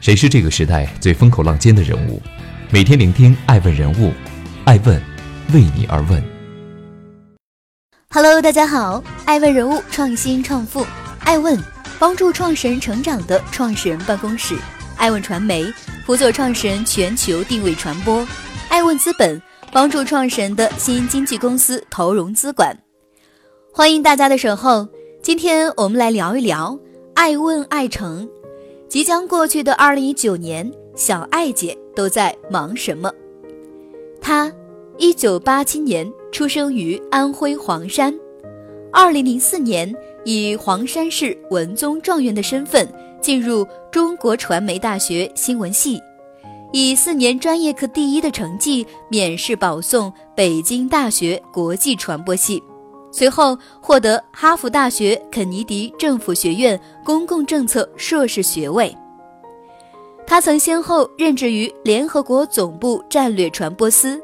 谁是这个时代最风口浪尖的人物？每天聆听爱问人物，爱问为你而问。Hello，大家好，爱问人物创新创富，爱问帮助创始人成长的创始人办公室，爱问传媒辅佐创始人全球定位传播，爱问资本帮助创始人的新经纪公司投融资管。欢迎大家的守候，今天我们来聊一聊爱问爱成。即将过去的二零一九年，小爱姐都在忙什么？她一九八七年出生于安徽黄山，二零零四年以黄山市文综状元的身份进入中国传媒大学新闻系，以四年专业课第一的成绩免试保送北京大学国际传播系。随后获得哈佛大学肯尼迪政府学院公共政策硕士学位。他曾先后任职于联合国总部战略传播司、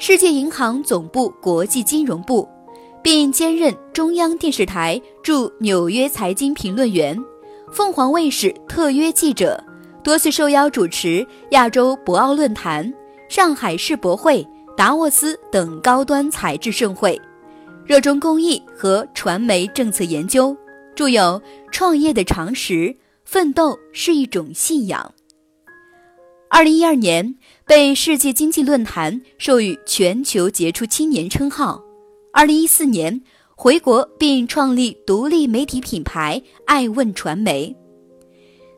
世界银行总部国际金融部，并兼任中央电视台驻纽约财经评论员、凤凰卫视特约记者，多次受邀主持亚洲博鳌论坛、上海世博会、达沃斯等高端财智盛会。热衷公益和传媒政策研究，著有《创业的常识》《奋斗是一种信仰》。二零一二年被世界经济论坛授予全球杰出青年称号。二零一四年回国并创立独立媒体品牌爱问传媒。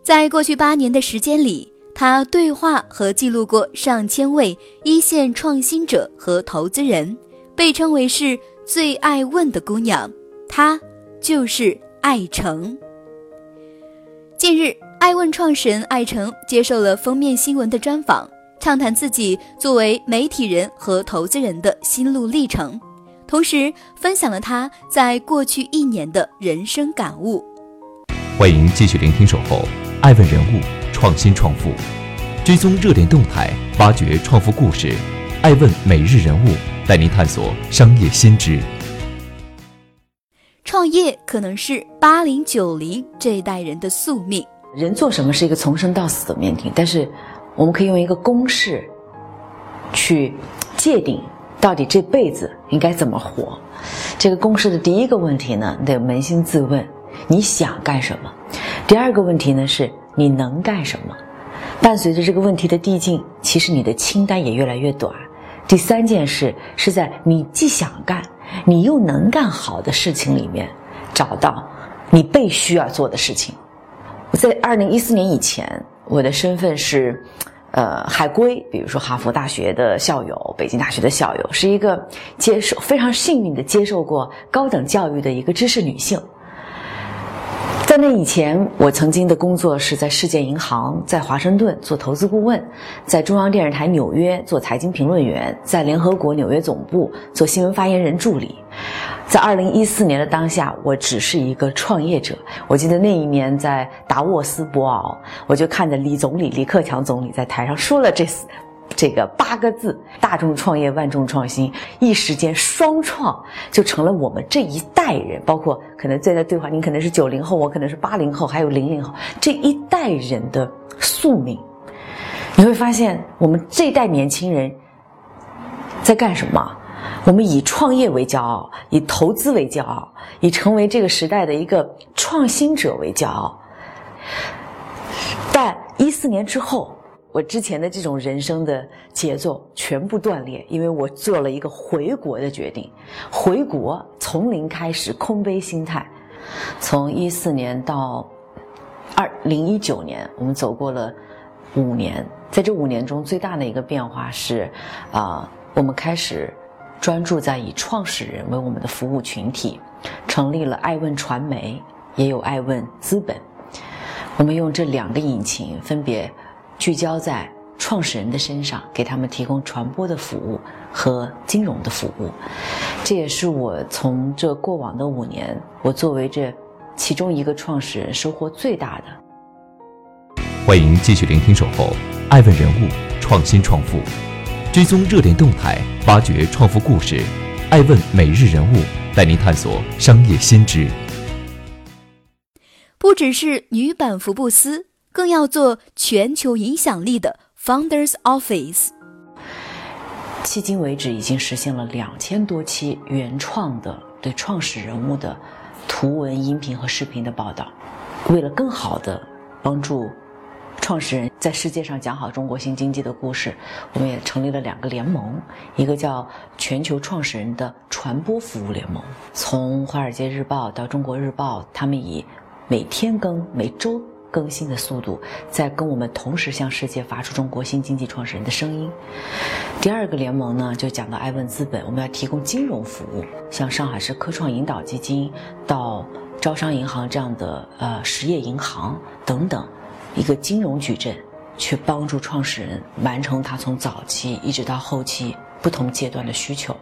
在过去八年的时间里，他对话和记录过上千位一线创新者和投资人，被称为是。最爱问的姑娘，她就是艾诚。近日，爱问创始人艾诚接受了封面新闻的专访，畅谈自己作为媒体人和投资人的心路历程，同时分享了他在过去一年的人生感悟。欢迎继续聆听《守候爱问人物创新创富》，追踪热点动态，挖掘创富故事，爱问每日人物。带您探索商业新知。创业可能是八零九零这一代人的宿命。人做什么是一个从生到死的命题，但是我们可以用一个公式去界定到底这辈子应该怎么活。这个公式的第一个问题呢，你得扪心自问：你想干什么？第二个问题呢，是你能干什么？伴随着这个问题的递进，其实你的清单也越来越短。第三件事是在你既想干，你又能干好的事情里面，找到你被需要做的事情。我在二零一四年以前，我的身份是，呃，海归，比如说哈佛大学的校友、北京大学的校友，是一个接受非常幸运的接受过高等教育的一个知识女性。在那以前，我曾经的工作是在世界银行，在华盛顿做投资顾问，在中央电视台纽约做财经评论员，在联合国纽约总部做新闻发言人助理。在二零一四年的当下，我只是一个创业者。我记得那一年在达沃斯博鳌，我就看着李总理李克强总理在台上说了这这个八个字：大众创业，万众创新。一时间，双创就成了我们这一代人，包括可能在在对话，您可能是九零后，我可能是八零后，还有零零后这一代人的宿命。你会发现，我们这代年轻人在干什么？我们以创业为骄傲，以投资为骄傲，以成为这个时代的一个创新者为骄傲。但一四年之后。我之前的这种人生的节奏全部断裂，因为我做了一个回国的决定，回国从零开始，空杯心态。从一四年到二零一九年，我们走过了五年，在这五年中，最大的一个变化是，啊，我们开始专注在以创始人为我们的服务群体，成立了爱问传媒，也有爱问资本。我们用这两个引擎分别。聚焦在创始人的身上，给他们提供传播的服务和金融的服务，这也是我从这过往的五年，我作为这其中一个创始人收获最大的。欢迎继续聆听《守候爱问人物创新创富》，追踪热点动态，挖掘创富故事，爱问每日人物带您探索商业新知。不只是女版福布斯。更要做全球影响力的 Founders Office。迄今为止，已经实现了两千多期原创的对创始人物的图文、音频和视频的报道。为了更好的帮助创始人在世界上讲好中国新经济的故事，我们也成立了两个联盟，一个叫全球创始人的传播服务联盟。从《华尔街日报》到《中国日报》，他们以每天更、每周。更新的速度，在跟我们同时向世界发出中国新经济创始人的声音。第二个联盟呢，就讲到爱问资本，我们要提供金融服务，像上海市科创引导基金到招商银行这样的呃实业银行等等，一个金融矩阵，去帮助创始人完成他从早期一直到后期不同阶段的需求。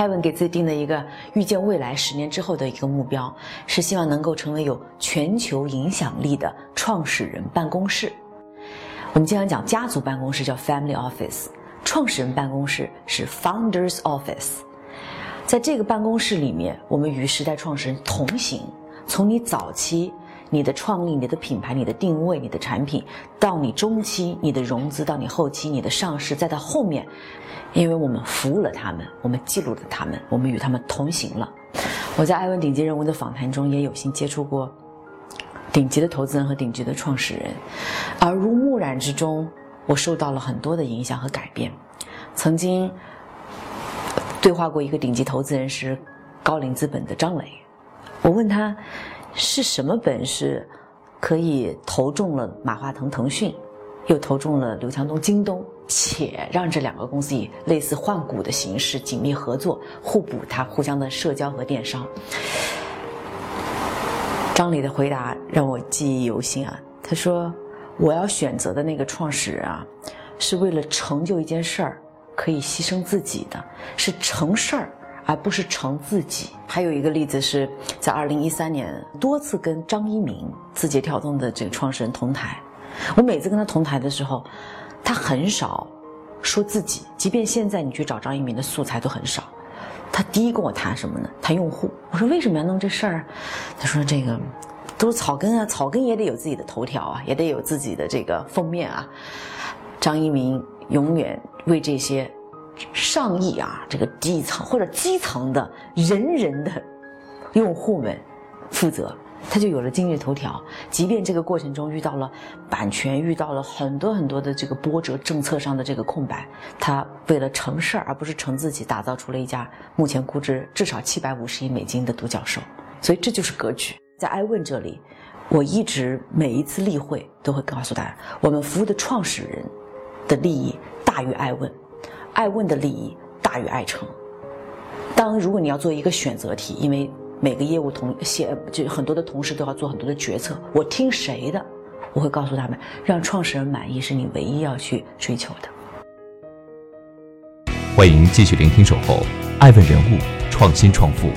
艾文给自己定的一个预见未来十年之后的一个目标，是希望能够成为有全球影响力的创始人办公室。我们经常讲家族办公室叫 family office，创始人办公室是 founders office。在这个办公室里面，我们与时代创始人同行，从你早期你的创立、你的品牌、你的定位、你的产品，到你中期你的融资，到你后期你的上市，再到后面。因为我们服务了他们，我们记录了他们，我们与他们同行了。我在艾文顶级人物的访谈中也有幸接触过顶级的投资人和顶级的创始人，耳濡目染之中，我受到了很多的影响和改变。曾经对话过一个顶级投资人是高瓴资本的张磊，我问他是什么本事可以投中了马化腾腾讯，又投中了刘强东京东。且让这两个公司以类似换股的形式紧密合作，互补它互相的社交和电商。张磊的回答让我记忆犹新啊！他说：“我要选择的那个创始人啊，是为了成就一件事儿可以牺牲自己的，是成事儿而不是成自己。”还有一个例子是在二零一三年多次跟张一鸣字节跳动的这个创始人同台，我每次跟他同台的时候。他很少说自己，即便现在你去找张一鸣的素材都很少。他第一跟我谈什么呢？谈用户。我说为什么要弄这事儿？他说这个都是草根啊，草根也得有自己的头条啊，也得有自己的这个封面啊。张一鸣永远为这些上亿啊这个底层或者基层的人人的用户们负责。他就有了今日头条，即便这个过程中遇到了版权，遇到了很多很多的这个波折，政策上的这个空白，他为了成事儿而不是成自己，打造出了一家目前估值至少七百五十亿美金的独角兽。所以这就是格局。在艾问这里，我一直每一次例会都会告诉大家，我们服务的创始人的利益大于艾问，艾问的利益大于爱成。当如果你要做一个选择题，因为。每个业务同写就很多的同事都要做很多的决策，我听谁的？我会告诉他们，让创始人满意是你唯一要去追求的。欢迎继续聆听《守候爱问人物创新创富》，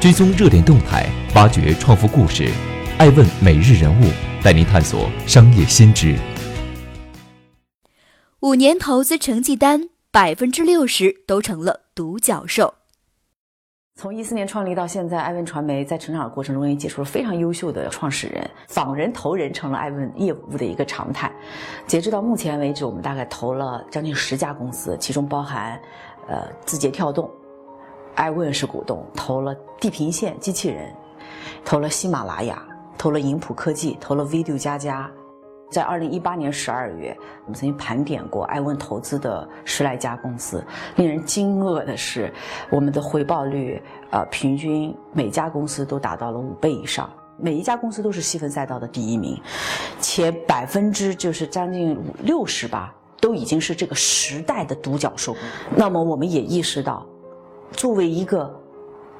追踪热点动态，挖掘创富故事。爱问每日人物带您探索商业新知。五年投资成绩单，百分之六十都成了独角兽。从一四年创立到现在，艾问传媒在成长的过程中也解出了非常优秀的创始人，仿人投人成了艾问业务的一个常态。截止到目前为止，我们大概投了将近十家公司，其中包含，呃，字节跳动，艾问是股东，投了地平线机器人，投了喜马拉雅，投了银普科技，投了 Video 加加。在二零一八年十二月，我们曾经盘点过艾问投资的十来家公司。令人惊愕的是，我们的回报率，呃，平均每家公司都达到了五倍以上，每一家公司都是细分赛道的第一名，且百分之就是将近六十吧，都已经是这个时代的独角兽。那么，我们也意识到，作为一个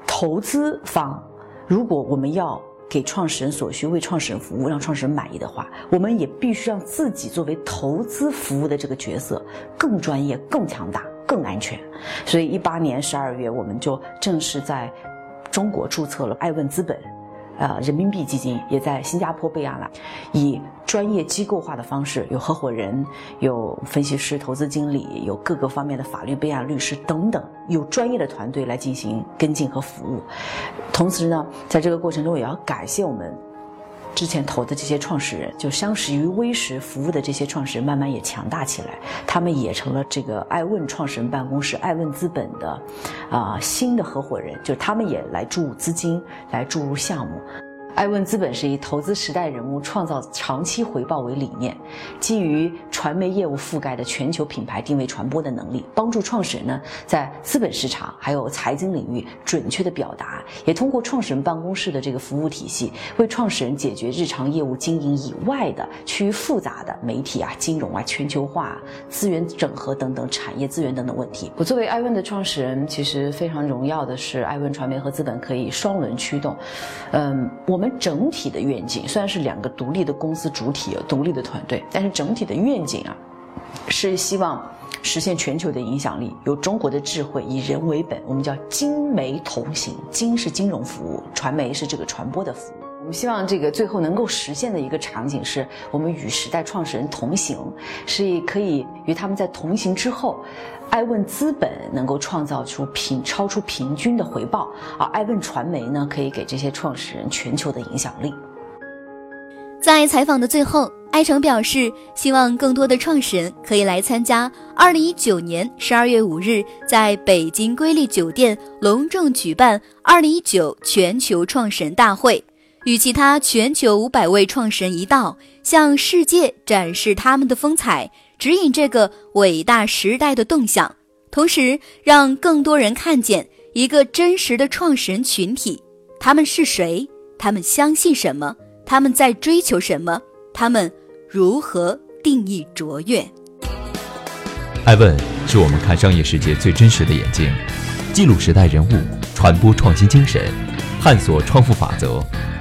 投资方，如果我们要给创始人所需，为创始人服务，让创始人满意的话，我们也必须让自己作为投资服务的这个角色更专业、更强大、更安全。所以，一八年十二月，我们就正式在中国注册了爱问资本。呃，人民币基金也在新加坡备案了，以专业机构化的方式，有合伙人、有分析师、投资经理，有各个方面的法律备案律师等等，有专业的团队来进行跟进和服务。同时呢，在这个过程中，也要感谢我们之前投的这些创始人，就相识于微时服务的这些创始人，慢慢也强大起来，他们也成了这个爱问创始人办公室、爱问资本的啊新的合伙人，就是他们也来注入资金，来注入项目。爱问资本是以投资时代人物、创造长期回报为理念，基于传媒业务覆盖的全球品牌定位传播的能力，帮助创始人呢在资本市场还有财经领域准确的表达，也通过创始人办公室的这个服务体系，为创始人解决日常业务经营以外的趋于复杂的媒体啊、金融啊、全球化、资源整合等等产业资源等等问题。我作为爱问的创始人，其实非常荣耀的是，爱问传媒和资本可以双轮驱动。嗯，我我们。整体的愿景虽然是两个独立的公司主体、独立的团队，但是整体的愿景啊，是希望实现全球的影响力。有中国的智慧，以人为本，我们叫金媒同行。金是金融服务，传媒是这个传播的服务。我们希望这个最后能够实现的一个场景，是我们与时代创始人同行，是可以与他们在同行之后。爱问资本能够创造出平超出平均的回报，而爱问传媒呢，可以给这些创始人全球的影响力。在采访的最后，艾诚表示，希望更多的创始人可以来参加二零一九年十二月五日在北京瑰丽酒店隆重举办二零一九全球创始人大会，与其他全球五百位创始人一道，向世界展示他们的风采。指引这个伟大时代的动向，同时让更多人看见一个真实的创始人群体。他们是谁？他们相信什么？他们在追求什么？他们如何定义卓越？艾问是我们看商业世界最真实的眼睛，记录时代人物，传播创新精神，探索创富法则。